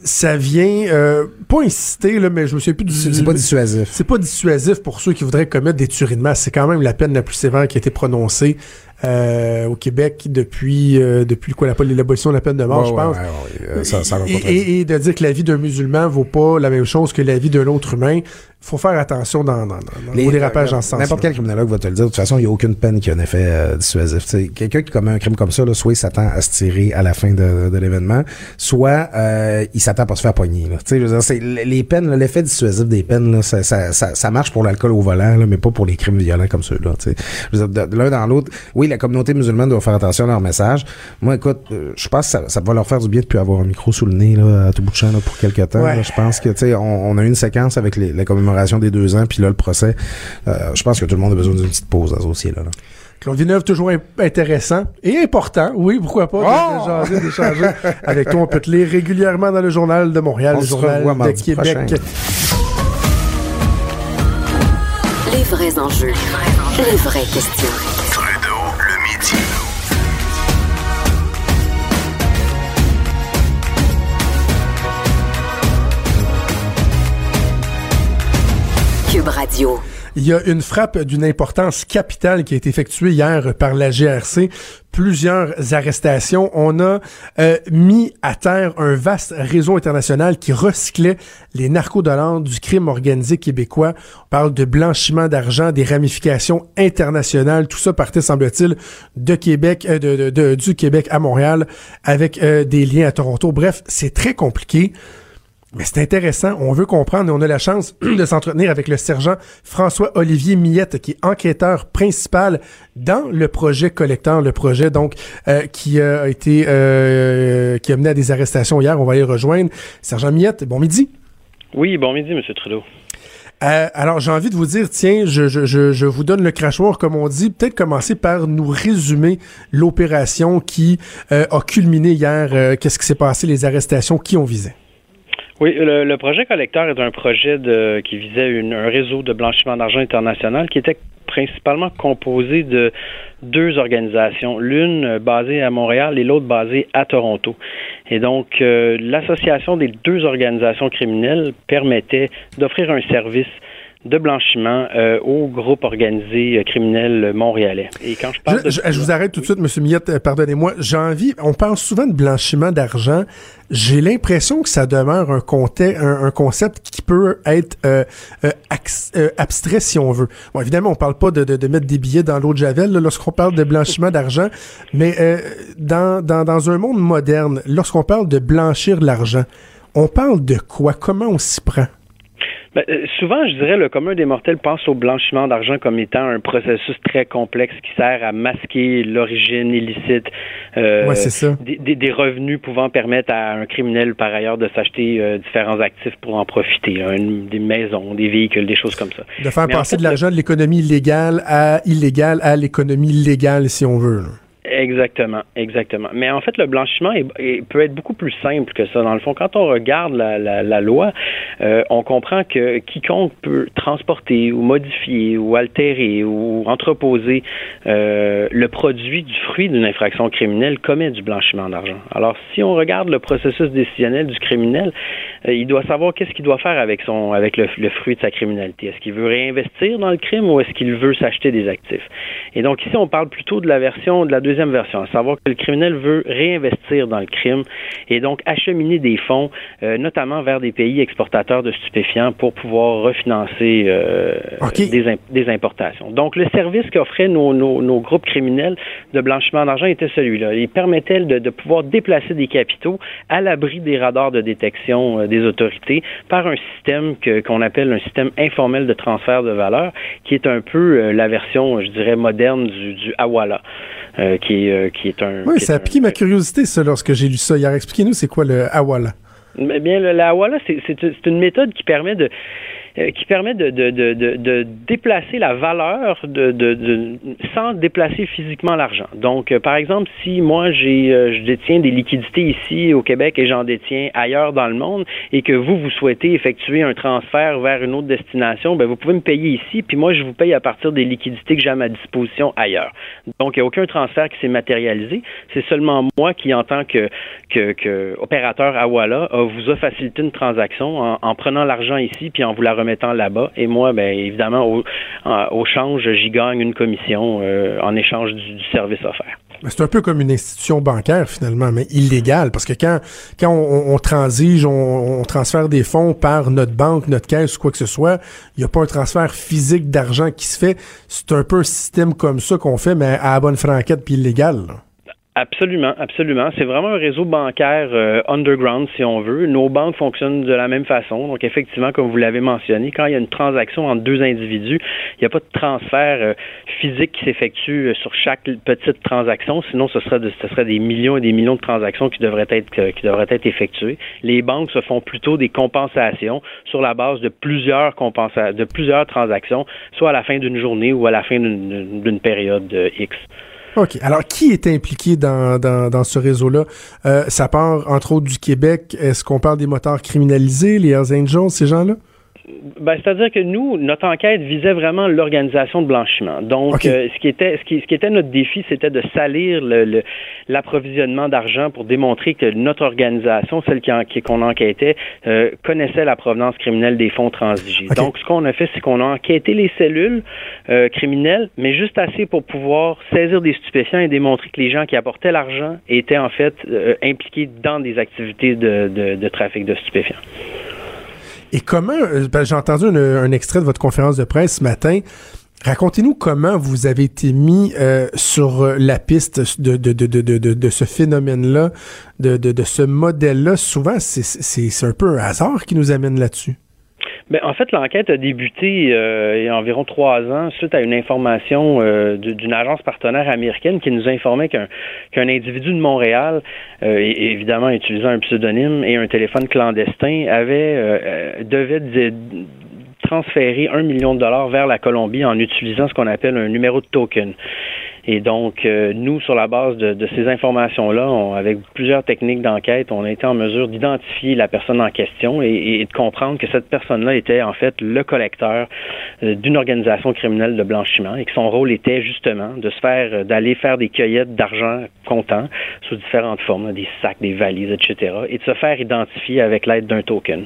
ça vient euh, pas inciter, là, mais je me souviens plus du. c'est pas dissuasif. C'est pas dissuasif pour ceux qui voudraient commettre des tueries de masse. C'est quand même la peine la plus sévère qui a été prononcée euh, au Québec depuis euh, depuis quoi la- l'abolition de la peine de mort, Ouais, je pense. ouais, ouais, euh, ça, ça va et, contredire. et- et de dire que la vie d'un musulman vaut pas la même chose que la vie d'un autre humain, faut faire attention dans, dans, dans- Les- au dérapage euh, dans ce sens. N'importe quel criminologue va te le dire. De toute façon, il n'y a aucune peine qui a un effet euh, dissuasif. Quelqu'un qui commet un crime comme ça, là, soit il s'attend à se tirer à la fin de, de l'événement, soit euh, il s'attend pas à se faire pogner. Là. Tu sais, Je veux dire, c'est, les peines, l'effet dissuasif des peines, là, ça, ça, ça, ça marche pour l'alcool au volant, là, mais pas pour les crimes violents comme ceux-là. tu sais. Je veux dire, de, de l'un dans l'autre, oui, la communauté musulmane doit faire attention à leur message. Moi, écoute, euh, je pense que ça, ça va leur faire du bien de plus avoir un micro sous le nez là, à tout bout de champ là, pour quelques temps. Ouais. Je pense que, tu sais, on, on a eu une séquence avec les- la commémoration des deux ans, puis là, le procès. Euh, je pense que tout le monde a besoin d'une petite pause dans ce dossier-là. là. Claude Villeneuve, toujours intéressant et important, oui, pourquoi pas, Oh! d'échanger avec toi. On peut te lire régulièrement dans le Journal de Montréal, On le Journal de Québec. prochain. Les vrais enjeux. Les vraies questions. Il y a une frappe d'une importance capitale qui a été effectuée hier par la GRC. Plusieurs arrestations. On a euh, mis à terre un vaste réseau international qui recyclait les narcodollars du crime organisé québécois. On parle de blanchiment d'argent, des ramifications internationales. Tout ça partait, semble-t-il, euh, du Québec à Montréal, avec euh, des liens à Toronto. Bref, c'est très compliqué. Mais c'est intéressant, on veut comprendre et on a la chance de s'entretenir avec le sergent François-Olivier Millette, qui est enquêteur principal dans le projet collecteur, le projet donc euh, qui a été euh, qui a mené à des arrestations hier. On va y rejoindre. Sergent Millette, bon midi. Oui, bon midi, M. Trudeau. Euh, alors, j'ai envie de vous dire, tiens, je, je, je, je vous donne le crachoir, comme on dit. Peut-être commencer par nous résumer l'opération qui euh, a culminé hier. Euh, Qu'est-ce qui s'est passé, les arrestations, qui ont visé? Oui, le, le projet collecteur est un projet de, qui visait un réseau de blanchiment d'argent international qui était principalement composé de deux organisations, l'une basée à Montréal et l'autre basée à Toronto. Et donc, euh, l'association des deux organisations criminelles permettait d'offrir un service de blanchiment euh, aux groupes organisés euh, criminels montréalais. Et quand je parle Je, je- je vous arrête tout de suite, M. Millette, euh, pardonnez-moi. J'ai envie, on parle souvent de blanchiment d'argent. J'ai l'impression que ça demeure un, conte- un, un concept qui peut être euh, euh, euh, abstrait si on veut. Bon, évidemment, on parle pas de, de, de mettre des billets dans l'eau de Javel lorsqu'on parle de blanchiment d'argent, mais euh, dans, dans, dans un monde moderne, lorsqu'on parle de blanchir de l'argent, on parle de quoi? Comment on s'y prend? Ben, euh, souvent, je dirais, le commun des mortels pense au blanchiment d'argent comme étant un processus très complexe qui sert à masquer l'origine illicite euh, Ouais, c'est ça. des, revenus pouvant permettre à un criminel, par ailleurs, de s'acheter euh, différents actifs pour en profiter, hein, des maisons, des véhicules, des choses comme ça. De faire Mais en passer fait, de l'argent de l'économie illégale à illégale à l'économie légale, si on veut. là. Exactement, exactement. Mais en fait, le blanchiment peut être beaucoup plus simple que ça. Dans le fond, quand on regarde la, loi, euh, on comprend que quiconque peut transporter ou modifier ou altérer ou entreposer euh, le produit du fruit d'une infraction criminelle commet du blanchiment d'argent. Alors, si on regarde le processus décisionnel du criminel, il doit savoir qu'est-ce qu'il doit faire avec son avec le, fruit de sa criminalité. Est-ce qu'il veut réinvestir dans le crime ou est-ce qu'il veut s'acheter des actifs? Et donc ici, on parle plutôt de la version de la deuxième version, à savoir que le criminel veut réinvestir dans le crime et donc acheminer des fonds, euh, notamment vers des pays exportateurs de stupéfiants pour pouvoir refinancer euh, des, des, importations. Donc le service qu'offraient nos, nos, nos, groupes criminels de blanchiment d'argent était celui-là. Il permettait de, de pouvoir déplacer des capitaux à l'abri des radars de détection des autorités par un système qu'on appelle un système informel de transfert de valeur, qui est un peu euh, la version, je dirais, moderne du, du Awala, euh, qui, est, euh, qui est un... Oui, ça a piqué ma curiosité, ça, lorsque j'ai lu ça hier. Expliquez-nous, c'est quoi le Awala? Eh bien, le, Awala, c'est une méthode qui permet de qui permet de, de, de, de, déplacer la valeur de, sans déplacer physiquement l'argent. Donc, euh, par exemple, si moi j'ai euh, je détiens des liquidités ici au Québec et j'en détiens ailleurs dans le monde et que vous vous souhaitez effectuer un transfert vers une autre destination, ben vous pouvez me payer ici, puis moi je vous paye à partir des liquidités que j'ai à ma disposition ailleurs. Donc, il n'y a aucun transfert qui s'est matérialisé. C'est seulement moi qui, en tant que, que, que opérateur Awala, vous a facilité une transaction en, en prenant l'argent ici puis en vous la remettant là-bas. Et moi, ben évidemment, au, au change, j'y gagne une commission euh, en échange du, service offert. C'est un peu comme une institution bancaire finalement, mais illégale, parce que quand, quand on, transige, on, transfère des fonds par notre banque, notre caisse ou quoi que ce soit, il n'y a pas un transfert physique d'argent qui se fait. C'est un peu un système comme ça qu'on fait, mais à la bonne franquette puis illégal. Absolument, absolument. C'est vraiment un réseau bancaire euh, underground, si on veut. Nos banques fonctionnent de la même façon. Donc, effectivement, comme vous l'avez mentionné, quand il y a une transaction entre deux individus, il n'y a pas de transfert euh, physique qui s'effectue euh, sur chaque petite transaction. Sinon, ce serait, ce serait des millions et des millions de transactions qui devraient être qui devraient être effectuées. Les banques se font plutôt des compensations sur la base de plusieurs compensa de plusieurs transactions, soit à la fin d'une journée ou à la fin d'une période X. OK. Alors, qui est impliqué dans, dans, ce réseau-là? Euh, ça part, entre autres, du Québec. Est-ce qu'on parle des moteurs criminalisés, les Hells Angels, ces gens-là? Ben, c'est-à-dire que nous, notre enquête visait vraiment l'organisation de blanchiment. Donc, euh, ce, qui était, ce, qui, ce qui était notre défi, c'était de salir l'approvisionnement le, d'argent pour démontrer que notre organisation, celle qui, qui qu'on enquêtait, euh, connaissait la provenance criminelle des fonds transigés. Donc, ce qu'on a fait, c'est qu'on a enquêté les cellules euh, criminelles, mais juste assez pour pouvoir saisir des stupéfiants et démontrer que les gens qui apportaient l'argent étaient en fait impliqués dans des activités de, de, de trafic de stupéfiants. Et comment, euh, j'ai entendu un, extrait de votre conférence de presse ce matin. Racontez-nous comment vous avez été mis euh, sur euh, la piste de, de, de, de, ce phénomène-là, de ce modèle-là. Souvent, c'est un peu un hasard qui nous amène là-dessus. Ben, en fait, l'enquête a débuté euh, il y a environ trois ans suite à une information euh, d'une agence partenaire américaine qui nous informait qu'un individu de Montréal, euh, évidemment utilisant un pseudonyme et un téléphone clandestin, avait devait transférer un million de dollars vers la Colombie en utilisant ce qu'on appelle un numéro de token. Et donc, euh, nous, sur la base de, ces informations-là, avec plusieurs techniques d'enquête, on a été en mesure d'identifier la personne en question et, de comprendre que cette personne-là était en fait le collecteur euh, d'une organisation criminelle de blanchiment et que son rôle était justement de se faire, euh, d'aller faire des cueillettes d'argent comptant sous différentes formes, des sacs, des valises, etc., et de se faire identifier avec l'aide d'un token.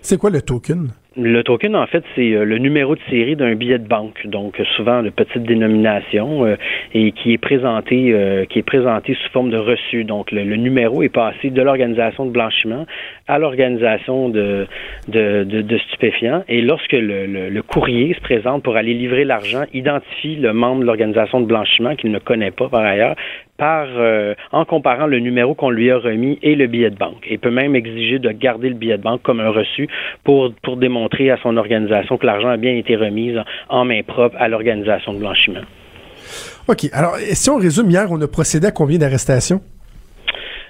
C'est quoi le token? Le token, en fait, c'est euh, le numéro de série d'un billet de banque, donc souvent de petite dénomination, euh, et qui est présenté, euh, qui est présenté sous forme de reçu. Donc, le, numéro est passé de l'organisation de blanchiment à l'organisation de, de, de, stupéfiants. Et lorsque le, le, courrier se présente pour aller livrer l'argent, identifie le membre de l'organisation de blanchiment qu'il ne connaît pas par ailleurs, par euh, en comparant le numéro qu'on lui a remis et le billet de banque. Il peut même exiger de garder le billet de banque comme un reçu pour, pour démontrer à son organisation que l'argent a bien été remis en main propre à l'organisation de blanchiment. OK. Alors, si on résume, hier, on a procédé à combien d'arrestations?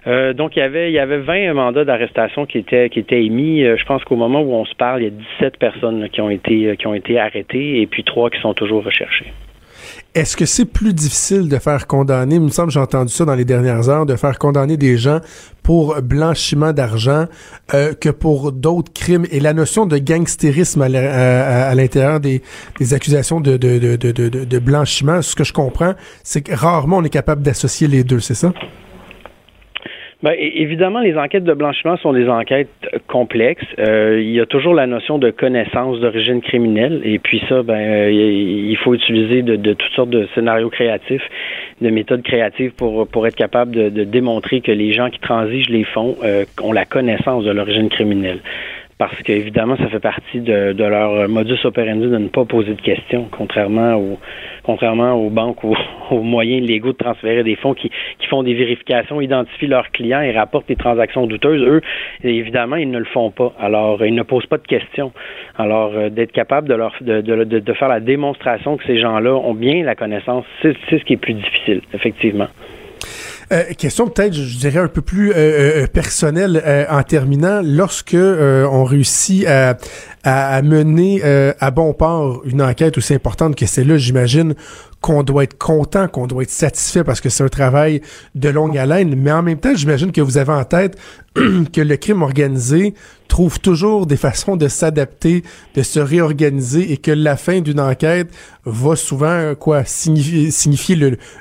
Euh, donc, il y avait, il y avait 20 mandats d'arrestation qui étaient, qui étaient émis. Euh, je pense qu'au moment où on se parle, il y a 17 personnes qui, ont été, qui ont été arrêtées et puis trois qui sont toujours recherchées. Est-ce que c'est plus difficile de faire condamner, il me semble j'ai entendu ça dans les dernières heures, de faire condamner des gens pour blanchiment d'argent euh, que pour d'autres crimes? Et la notion de gangstérisme à l'intérieur des, accusations de, de, blanchiment, ce que je comprends, c'est que rarement on est capable d'associer les deux, c'est ça? Ben, évidemment, les enquêtes de blanchiment sont des enquêtes complexes. Euh, il y a toujours la notion de connaissance d'origine criminelle, et puis ça, ben, euh, il faut utiliser de, toutes sortes de scénarios créatifs, de méthodes créatives pour être capable de, démontrer que les gens qui transigent les fonds euh, ont la connaissance de l'origine criminelle parce qu'évidemment, ça fait partie de, leur modus operandi de ne pas poser de questions, contrairement aux, contrairement aux banques ou aux moyens légaux de transférer des fonds qui, qui font des vérifications, identifient leurs clients et rapportent des transactions douteuses. Eux, évidemment, ils ne le font pas. Alors, ils ne posent pas de questions. Alors, euh, d'être capable de, leur, de, de, de, faire la démonstration que ces gens-là ont bien la connaissance, c'est ce qui est plus difficile, effectivement. Euh, question peut-être, je dirais, un peu plus euh, euh, personnelle en terminant. Lorsque on réussit à, à, mener à bon port une enquête aussi importante que celle-là, j'imagine qu'on doit être content, qu'on doit être satisfait parce que c'est un travail de longue haleine. Mais en même temps, j'imagine que vous avez en tête que le crime organisé trouve toujours des façons de s'adapter, de se réorganiser et que la fin d'une enquête va souvent quoi signifier,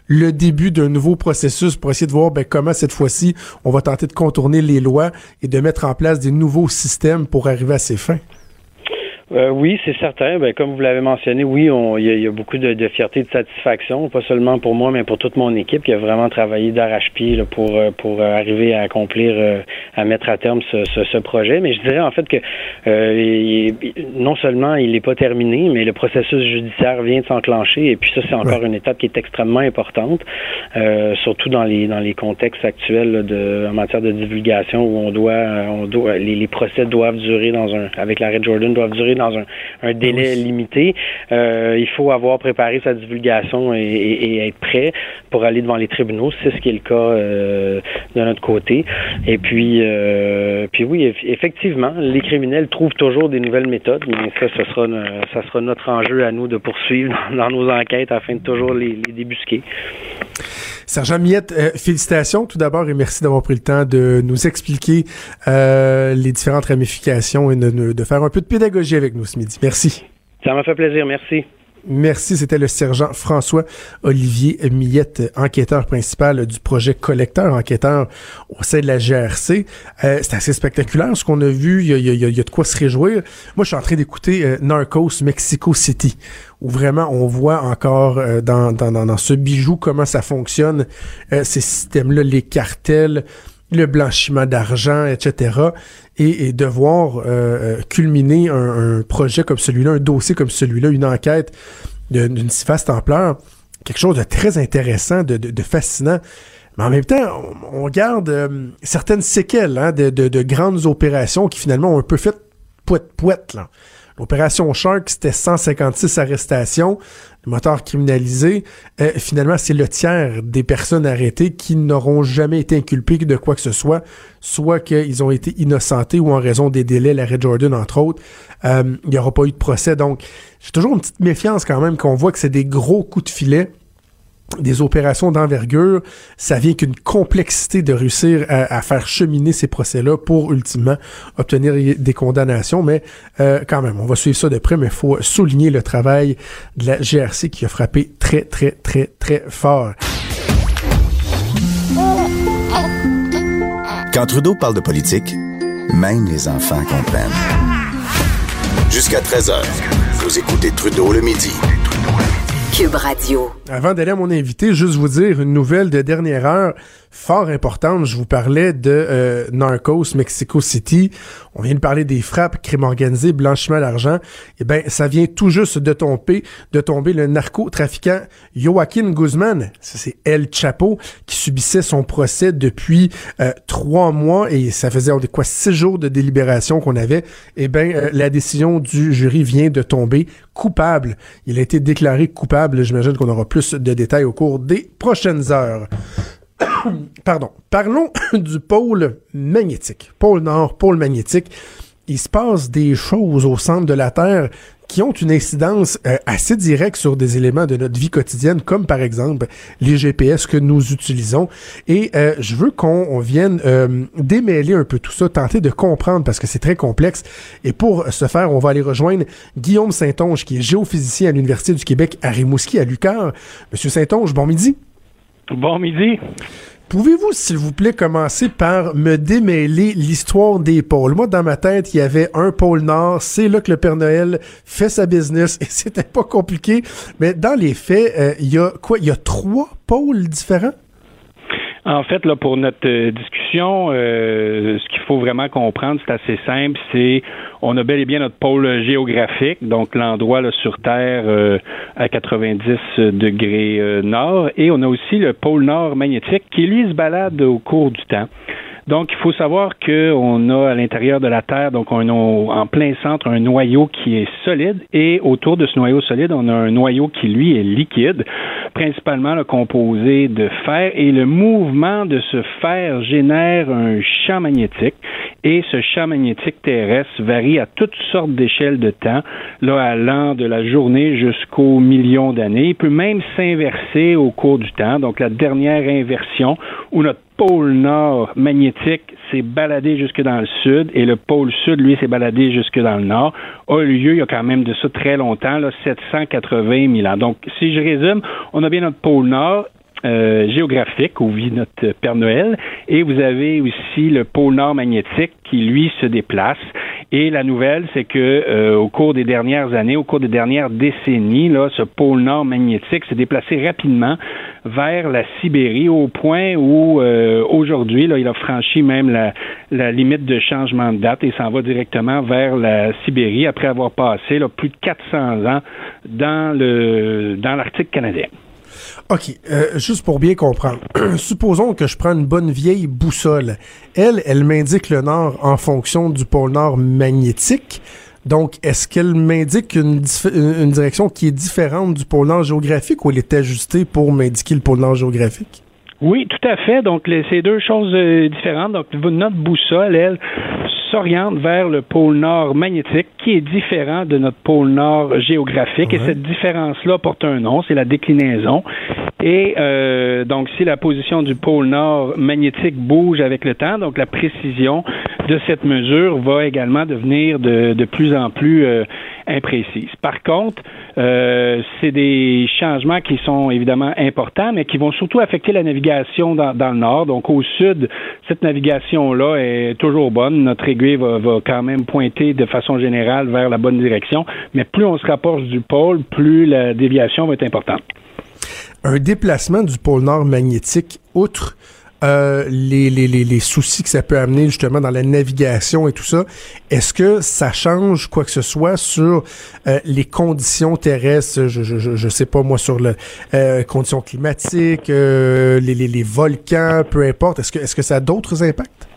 le début d'un nouveau processus pour essayer de voir ben, comment cette fois-ci on va tenter de contourner les lois et de mettre en place des nouveaux systèmes pour arriver à ses fins. Euh, oui, c'est certain. Ben, comme vous l'avez mentionné, oui, il y, a beaucoup de, de, fierté, de satisfaction, pas seulement pour moi, mais pour toute mon équipe qui a vraiment travaillé d'arrache-pied pour euh, pour euh, arriver à accomplir, à mettre à terme ce, ce, projet. Mais je dirais en fait que non seulement il n'est pas terminé, mais le processus judiciaire vient de s'enclencher. Et puis ça, c'est encore une étape qui est extrêmement importante, surtout dans les dans les contextes actuels de en matière de divulgation où on doit on doit les, les procès doivent durer dans un avec l'arrêt Jordan doivent durer dans un, délai limité. Euh, il faut avoir préparé sa divulgation et, être prêt pour aller devant les tribunaux. C'est ce qui est le cas euh, de notre côté. Et puis, euh, puis oui, effectivement, les criminels trouvent toujours des nouvelles méthodes, mais ça, ce sera, ça sera notre enjeu à nous de poursuivre dans, nos enquêtes afin de toujours les, les débusquer. Sergent Miette, euh, félicitations tout d'abord et merci d'avoir pris le temps de nous expliquer euh, les différentes ramifications et de, de, faire un peu de pédagogie avec nous ce midi. Merci. Ça m'a fait plaisir, merci. Merci, c'était le sergent François Olivier Millette, enquêteur principal du projet collecteur, enquêteur au sein de la GRC. Euh, c'est assez spectaculaire ce qu'on a vu, il y a, de quoi se réjouir. Moi, je suis en train d'écouter euh, Narcos Mexico City, où vraiment on voit encore euh, dans, dans, dans, ce bijou comment ça fonctionne, ces systèmes-là, les cartels, le blanchiment d'argent, etc. Et, et devoir euh, euh, culminer un, projet comme celui-là, un dossier comme celui-là, une enquête d'une si vaste ampleur, quelque chose de très intéressant, de, fascinant. Mais en même temps, on, garde euh, certaines séquelles hein, de, de, grandes opérations qui finalement ont un peu fait poète-poète. L'opération Shark, c'était 156 arrestations, moteur criminalisé. Euh, finalement, c'est le tiers des personnes arrêtées qui n'auront jamais été inculpées de quoi que ce soit, soit qu'ils ont été innocentés ou en raison des délais, l'arrêt Jordan, entre autres, euh, il n'y aura pas eu de procès. Donc, j'ai toujours une petite méfiance quand même qu'on voit que c'est des gros coups de filet des opérations d'envergure, ça vient qu'une complexité de réussir à, faire cheminer ces procès-là pour ultimement obtenir des condamnations. Mais euh, quand même, on va suivre ça de près, mais il faut souligner le travail de la GRC qui a frappé très, très, très, très fort. Quand Trudeau parle de politique, même les enfants comprennent. Jusqu'à 13h, vous écoutez Trudeau le midi. Radio. Avant d'aller à mon invité, juste vous dire une nouvelle de dernière heure fort importante. Je vous parlais de euh, Narcos, Mexico City. On vient de parler des frappes, crime organisé, blanchiment d'argent. Eh ben, ça vient tout juste de tomber, de tomber le narcotrafiquant Joaquin Guzman. c'est El Chapo qui subissait son procès depuis euh, trois mois et ça faisait quoi six jours de délibération qu'on avait. Eh ben, euh, la décision du jury vient de tomber coupable. Il a été déclaré coupable. J'imagine qu'on aura plus de détails au cours des prochaines heures. Pardon. Parlons du pôle magnétique. Pôle Nord, pôle magnétique. Il se passe des choses au centre de la Terre qui ont une incidence euh, assez directe sur des éléments de notre vie quotidienne, comme par exemple les GPS que nous utilisons. Et euh, je veux qu'on vienne euh, démêler un peu tout ça, tenter de comprendre parce que c'est très complexe. Et pour ce faire, on va aller rejoindre Guillaume Saint-Onge, qui est géophysicien à l'Université du Québec à Rimouski, à Lucar. Monsieur Saint-Onge, bon midi. Bon midi. Pouvez-vous, s'il vous plaît, commencer par me démêler l'histoire des pôles? Moi, dans ma tête, il y avait un pôle Nord, c'est là que le Père Noël fait sa business et c'était pas compliqué. Mais dans les faits, euh, il y a quoi? Il y a trois pôles différents? En fait, là, pour notre euh, discussion, euh, ce qu'il faut vraiment comprendre, c'est assez simple. C'est on a bel et bien notre pôle géographique, donc l'endroit sur Terre euh, à 90 degrés nord, et on a aussi le pôle nord magnétique qui lui se balade au cours du temps. Donc, il faut savoir qu'on a à l'intérieur de la Terre, donc on a en plein centre un noyau qui est solide et autour de ce noyau solide, on a un noyau qui, lui, est liquide, principalement le composé de fer et le mouvement de ce fer génère un champ magnétique et ce champ magnétique terrestre varie à toutes sortes d'échelles de temps, là, allant de la journée jusqu'aux millions d'années. Il peut même s'inverser au cours du temps. Donc, la dernière inversion où notre pôle nord magnétique s'est baladé jusque dans le sud et le pôle sud, lui, s'est baladé jusque dans le nord, a eu lieu il y a quand même de ça très longtemps, là, 780 000 ans. Donc, si je résume, on a bien notre pôle nord euh, géographique où vit notre Père Noël et vous avez aussi le pôle nord magnétique qui lui se déplace et la nouvelle c'est que euh, au cours des dernières années au cours des dernières décennies là ce pôle nord magnétique s'est déplacé rapidement vers la Sibérie au point où euh, aujourd'hui là il a franchi même la, la limite de changement de date et s'en va directement vers la Sibérie après avoir passé là, plus de 400 ans dans le dans l'Arctique canadien. OK, euh, juste pour bien comprendre. Supposons que je prends une bonne vieille boussole. Elle, elle m'indique le nord en fonction du pôle nord magnétique. Donc, est-ce qu'elle m'indique une, une, direction qui est différente du pôle nord géographique ou elle est ajustée pour m'indiquer le pôle nord géographique? Oui, tout à fait. Donc, c'est deux choses euh, différentes. Donc, notre boussole, elle, s'oriente vers le pôle nord magnétique, qui est différent de notre pôle nord géographique. Et cette différence-là porte un nom, c'est la déclinaison. Et euh, donc, si la position du pôle nord magnétique bouge avec le temps, donc la précision de cette mesure va également devenir de, de plus en plus euh, imprécise. Par contre, euh, c'est des changements qui sont évidemment importants, mais qui vont surtout affecter la navigation dans, le nord. Donc, au sud, cette navigation-là est toujours bonne. Notre aiguille va quand même pointer de façon générale vers la bonne direction, mais plus on se rapproche du pôle, plus la déviation va être importante un déplacement du pôle nord magnétique, outre euh, les, les, les, soucis que ça peut amener justement dans la navigation et tout ça, est-ce que ça change quoi que ce soit sur euh, les conditions terrestres, je, je, je, sais pas moi, sur les euh, conditions climatiques, les, volcans, peu importe, est-ce que ça a d'autres impacts?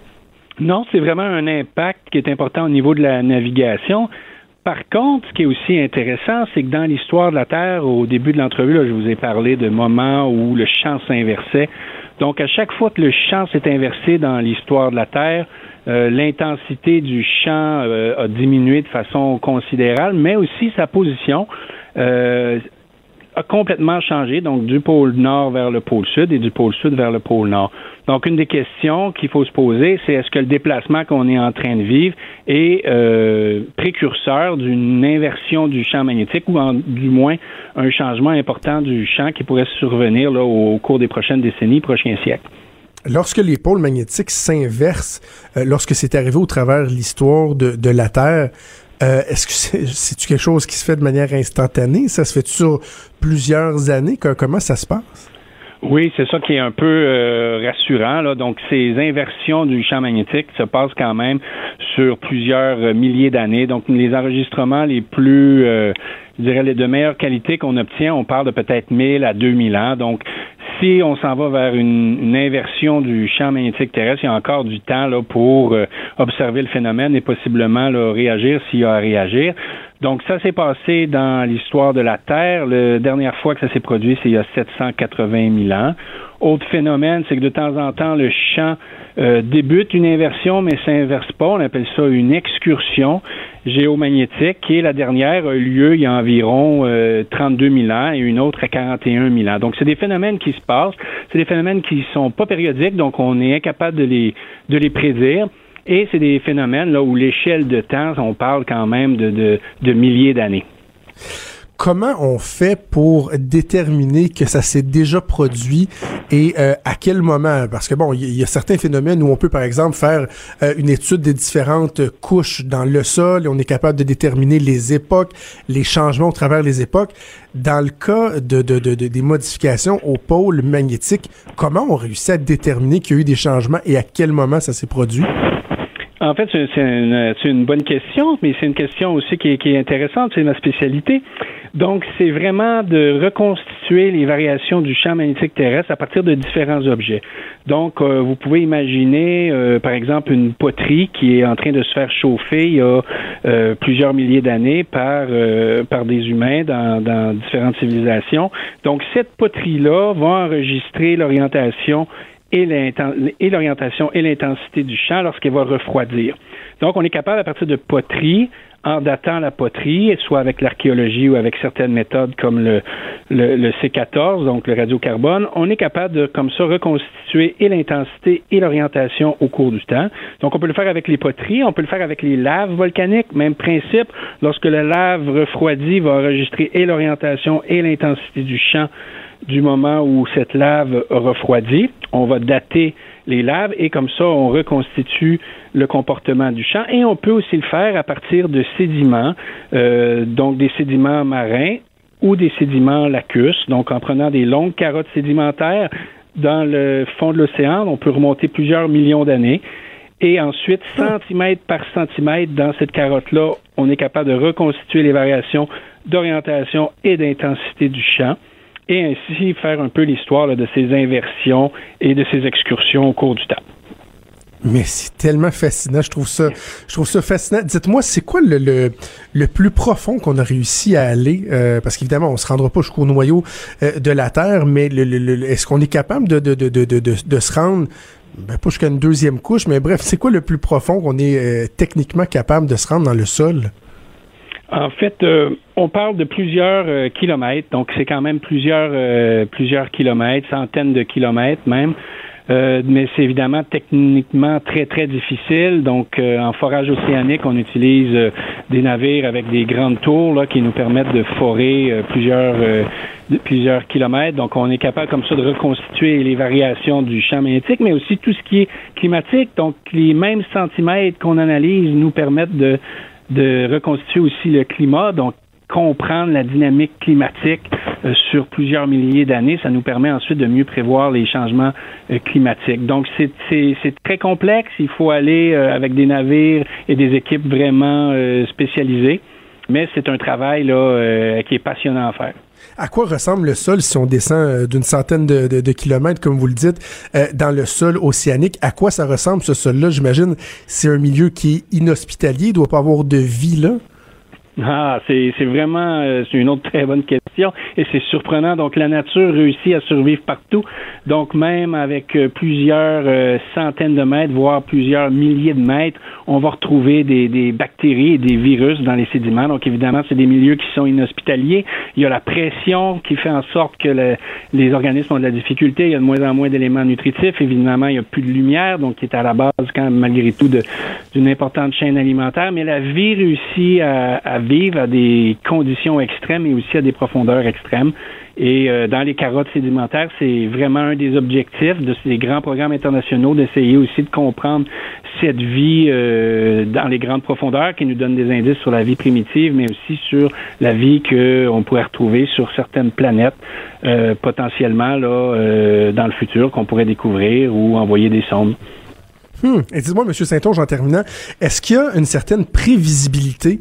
Non, c'est vraiment un impact qui est important au niveau de la navigation. Par contre, ce qui est aussi intéressant, c'est que dans l'histoire de la Terre, au début de l'entrevue, je vous ai parlé de moments où le champ s'inversait. Donc, à chaque fois que le champ s'est inversé dans l'histoire de la Terre, euh, l'intensité du champ euh, a diminué de façon considérable, mais aussi sa position. Euh, complètement changé, donc du pôle nord vers le pôle sud et du pôle sud vers le pôle nord. Donc, une des questions qu'il faut se poser, c'est est-ce que le déplacement qu'on est en train de vivre est euh, précurseur d'une inversion du champ magnétique ou du moins un changement important du champ qui pourrait survenir au cours des prochaines décennies, prochains siècles? Lorsque les pôles magnétiques s'inversent, euh, lorsque c'est arrivé au travers de l'histoire de la Terre, euh, est-ce que c'est quelque chose qui se fait de manière instantanée? Ça se fait sur plusieurs années? comment ça se passe? Oui, c'est ça qui est un peu euh, rassurant. Là. Donc, ces inversions du champ magnétique se passent quand même sur plusieurs euh, milliers d'années. Donc, les enregistrements les plus, je dirais, les de meilleure qualité qu'on obtient, on parle de peut-être 1000 à 2000 ans. Donc, si on s'en va vers une, inversion du champ magnétique terrestre, il y a encore du temps là, pour euh, observer le phénomène et possiblement réagir s'il y a à réagir. Donc, ça s'est passé dans l'histoire de la Terre. La dernière fois que ça s'est produit, c'est il y a 780 000 ans. Autre phénomène, c'est que de temps en temps, le champ euh, débute une inversion, mais s'inverse pas. On appelle ça une excursion géomagnétique. Et la dernière a eu lieu il y a environ 32 euh, 000 ans et une autre à 41 000 ans. Donc, c'est des phénomènes qui se passent. C'est des phénomènes qui sont pas périodiques, donc on est incapable de les, de les prédire. Et c'est des phénomènes là où l'échelle de temps, on parle quand même de, de, de milliers d'années. comment on fait pour déterminer que ça s'est déjà produit et euh, à quel moment? Parce que bon, il y, a certains phénomènes où on peut, par exemple, faire euh, une étude des différentes couches dans le sol et on est capable de déterminer les époques, les changements au travers les époques. Dans le cas de, de, de, des modifications au pôle magnétique, comment on réussit à déterminer qu'il y a eu des changements et à quel moment ça s'est produit? En fait, c'est une, bonne question, mais c'est une question aussi qui est, intéressante, c'est ma spécialité. Donc, c'est vraiment de reconstituer les variations du champ magnétique terrestre à partir de différents objets. Donc, euh, vous pouvez imaginer, euh, par exemple, une poterie qui est en train de se faire chauffer il y a euh, plusieurs milliers d'années par, par des humains dans, dans différentes civilisations. Donc, cette poterie-là va enregistrer l'orientation et l'orientation et l'intensité du champ lorsqu'elle va refroidir. Donc, on est capable, à partir de poteries, en datant la poterie, soit avec l'archéologie ou avec certaines méthodes comme le, le, C14, donc le radiocarbone, on est capable de, comme ça, reconstituer et l'intensité et l'orientation au cours du temps. Donc, on peut le faire avec les poteries, on peut le faire avec les laves volcaniques, même principe. Lorsque la lave refroidit, va enregistrer et l'orientation et l'intensité du champ du moment où cette lave refroidit. On va dater les laves et comme ça, on reconstitue le comportement du champ. Et on peut aussi le faire à partir de sédiments, euh, donc des sédiments marins ou des sédiments lacustres. Donc, en prenant des longues carottes sédimentaires dans le fond de l'océan, on peut remonter plusieurs millions d'années. Et ensuite, centimètre par centimètre, dans cette carotte-là, on est capable de reconstituer les variations d'orientation et d'intensité du champ et ainsi faire un peu l'histoire de ces inversions et de ces excursions au cours du temps. Mais c'est tellement fascinant, je trouve ça, je trouve ça fascinant. Dites-moi, c'est quoi le, le, plus profond qu'on a réussi à aller? Euh, Parce qu'évidemment, on se rendra pas jusqu'au noyau euh, de la Terre, mais est-ce qu'on est capable de, de, de, de, de, se rendre? Ben, pas jusqu'à une deuxième couche, mais bref, c'est quoi le plus profond qu'on est euh, techniquement capable de se rendre dans le sol? En fait, euh, on parle de plusieurs euh, kilomètres, donc c'est quand même plusieurs euh, plusieurs kilomètres, centaines de kilomètres même. mais c'est évidemment techniquement très très difficile. Donc en forage océanique, on utilise des navires avec des grandes tours là, qui nous permettent de forer plusieurs plusieurs kilomètres. Donc on est capable comme ça de reconstituer les variations du champ magnétique, mais aussi tout ce qui est climatique. Donc les mêmes centimètres qu'on analyse nous permettent de de reconstituer aussi le climat, donc comprendre la dynamique climatique euh, sur plusieurs milliers d'années, ça nous permet ensuite de mieux prévoir les changements euh, climatiques. Donc c'est très complexe, il faut aller euh, avec des navires et des équipes vraiment spécialisées, mais c'est un travail là, qui est passionnant à faire. À quoi ressemble le sol si on descend euh, d'une centaine de, kilomètres, comme vous le dites, euh, dans le sol océanique? À quoi ça ressemble ce sol-là? J'imagine c'est un milieu qui est inhospitalier, il doit pas avoir de vie là. Ah, c'est vraiment euh, c'est une autre très bonne question et c'est surprenant. Donc la nature réussit à survivre partout. Donc même avec euh, plusieurs euh, centaines de mètres, voire plusieurs milliers de mètres, on va retrouver des, des bactéries et des virus dans les sédiments. Donc évidemment, c'est des milieux qui sont inhospitaliers. Il y a la pression qui fait en sorte que les organismes ont de la difficulté. Il y a de moins en moins d'éléments nutritifs. Évidemment, il n'y a plus de lumière, donc qui est à la base quand même malgré tout d'une importante chaîne alimentaire. Mais la vie réussit à, à à des conditions extrêmes et aussi à des profondeurs extrêmes. Et euh, dans les carottes sédimentaires, c'est vraiment un des objectifs de ces grands programmes internationaux d'essayer aussi de comprendre cette vie euh, dans les grandes profondeurs qui nous donne des indices sur la vie primitive, mais aussi sur la vie qu'on pourrait retrouver sur certaines planètes euh, potentiellement là dans le futur qu'on pourrait découvrir ou envoyer des sondes. Hmm. Et dis-moi, M. Saint-Onge, en terminant, est-ce qu'il y a une certaine prévisibilité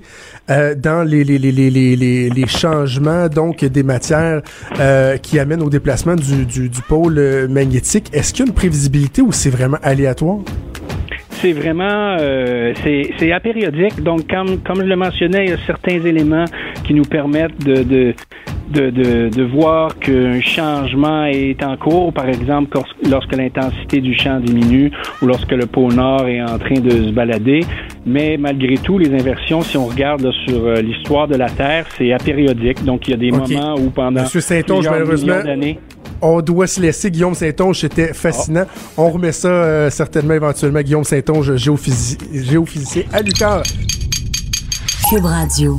euh, dans les, les, les, les, les, changements donc des matières euh, qui amènent au déplacement du, du, du pôle euh, magnétique? Est-ce qu'il y a une prévisibilité ou c'est vraiment aléatoire? C'est vraiment euh, c'est apériodique. Donc, comme, comme je le mentionnais, il y a certains éléments qui nous permettent de, de, de, de, de voir qu'un changement est en cours, par exemple lorsque l'intensité du champ diminue ou lorsque le pôle Nord est en train de se balader. Mais malgré tout, les inversions, si on regarde sur euh, l'histoire de la Terre, c'est apériodique. Donc, il y a des moments où pendant Monsieur plusieurs millions d'années on doit se laisser. Guillaume Saint-Onge, c'était fascinant. On remet ça euh, certainement éventuellement. Guillaume Saint-Onge, géophysicien à Lucar. Cube Radio.